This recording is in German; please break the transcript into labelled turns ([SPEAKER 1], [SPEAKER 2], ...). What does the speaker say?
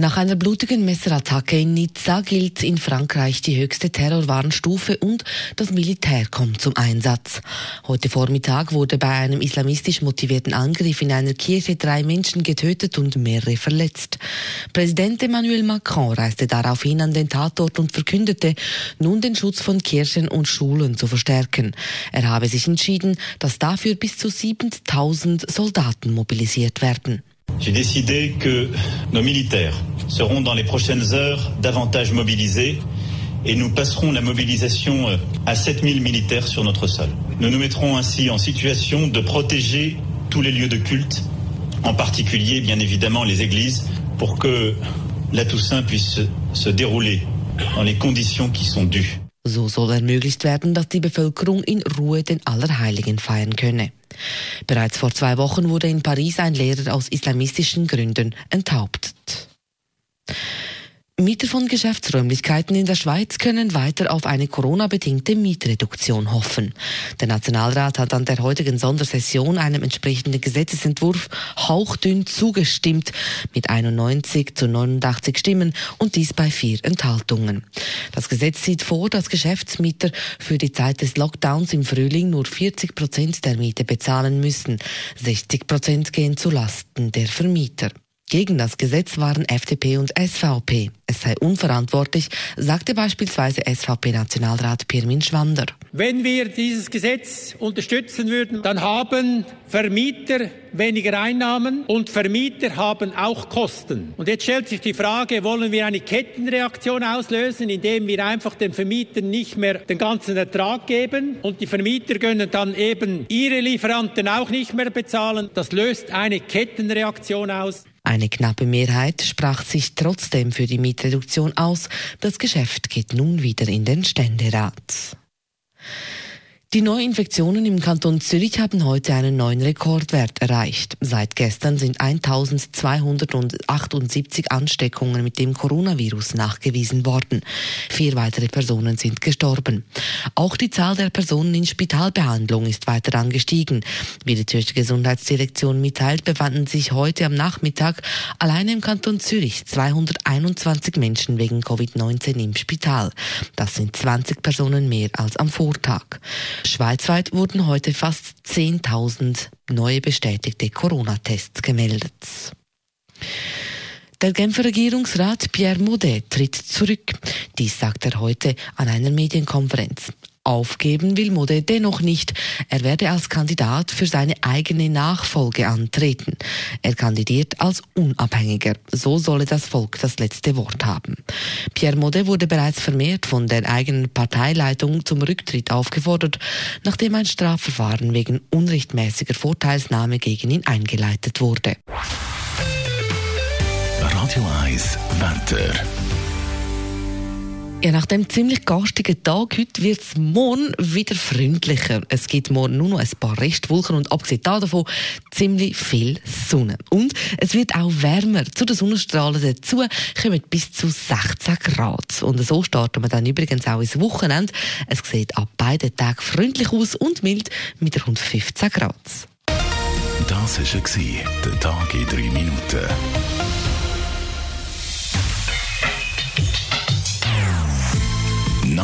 [SPEAKER 1] Nach einer blutigen Messerattacke in Nizza gilt in Frankreich die höchste Terrorwarnstufe und das Militär kommt zum Einsatz. Heute Vormittag wurde bei einem islamistisch motivierten Angriff in einer Kirche drei Menschen getötet und mehrere verletzt. Präsident Emmanuel Macron reiste daraufhin an den Tatort und verkündete, nun den Schutz von Kirchen und Schulen zu verstärken. Er habe sich entschieden, dass dafür bis zu 7000 Soldaten mobilisiert werden.
[SPEAKER 2] J'ai décidé que nos militaires seront dans les prochaines heures davantage mobilisés et nous passerons la mobilisation euh, à 7000 militaires sur notre sol. Nous nous mettrons ainsi en situation de protéger tous les lieux de culte, en particulier bien évidemment les églises, pour que la Toussaint puisse se dérouler dans les conditions qui sont dues.
[SPEAKER 1] So soll ermöglicht werden, dass die Bevölkerung in Ruhe den Allerheiligen feiern könne. Bereits vor zwei Wochen wurde in Paris ein Lehrer aus islamistischen Gründen enthauptet. Mieter von Geschäftsräumlichkeiten in der Schweiz können weiter auf eine Corona-bedingte Mietreduktion hoffen. Der Nationalrat hat an der heutigen Sondersession einem entsprechenden Gesetzesentwurf hauchdünn zugestimmt, mit 91 zu 89 Stimmen und dies bei vier Enthaltungen. Das Gesetz sieht vor, dass Geschäftsmieter für die Zeit des Lockdowns im Frühling nur 40 Prozent der Miete bezahlen müssen. 60 Prozent gehen zu Lasten der Vermieter. Gegen das Gesetz waren FDP und SVP. Es sei unverantwortlich, sagte beispielsweise SVP-Nationalrat Pirmin Schwander.
[SPEAKER 3] Wenn wir dieses Gesetz unterstützen würden, dann haben Vermieter weniger Einnahmen und Vermieter haben auch Kosten. Und jetzt stellt sich die Frage, wollen wir eine Kettenreaktion auslösen, indem wir einfach den Vermietern nicht mehr den ganzen Ertrag geben und die Vermieter können dann eben ihre Lieferanten auch nicht mehr bezahlen. Das löst eine Kettenreaktion aus.
[SPEAKER 1] Eine knappe Mehrheit sprach sich trotzdem für die Mietreduktion aus. Das Geschäft geht nun wieder in den Ständerat. Die Neuinfektionen im Kanton Zürich haben heute einen neuen Rekordwert erreicht. Seit gestern sind 1278 Ansteckungen mit dem Coronavirus nachgewiesen worden. Vier weitere Personen sind gestorben. Auch die Zahl der Personen in Spitalbehandlung ist weiter angestiegen. Wie die Zürcher Gesundheitsdirektion mitteilt, befanden sich heute am Nachmittag alleine im Kanton Zürich 221 Menschen wegen Covid-19 im Spital. Das sind 20 Personen mehr als am Vortag. Schweizweit wurden heute fast 10.000 neue bestätigte Corona-Tests gemeldet. Der Genfer Regierungsrat Pierre Maudet tritt zurück. Dies sagt er heute an einer Medienkonferenz. Aufgeben will Mode dennoch nicht. Er werde als Kandidat für seine eigene Nachfolge antreten. Er kandidiert als Unabhängiger. So solle das Volk das letzte Wort haben. Pierre Mode wurde bereits vermehrt von der eigenen Parteileitung zum Rücktritt aufgefordert, nachdem ein Strafverfahren wegen unrechtmäßiger Vorteilsnahme gegen ihn eingeleitet wurde.
[SPEAKER 4] Radio 1 Wetter.
[SPEAKER 1] Ja, nach dem ziemlich garstigen Tag heute wird es morgen wieder freundlicher. Es gibt morgen nur noch ein paar Restwolken und abgesehen davon ziemlich viel Sonne. Und es wird auch wärmer. Zu den Sonnenstrahlen dazu kommen bis zu 16 Grad. Und so starten wir dann übrigens auch ins Wochenende. Es sieht ab beiden Tagen freundlich aus und mild mit rund 15 Grad.
[SPEAKER 4] Das war der Tag in drei Minuten.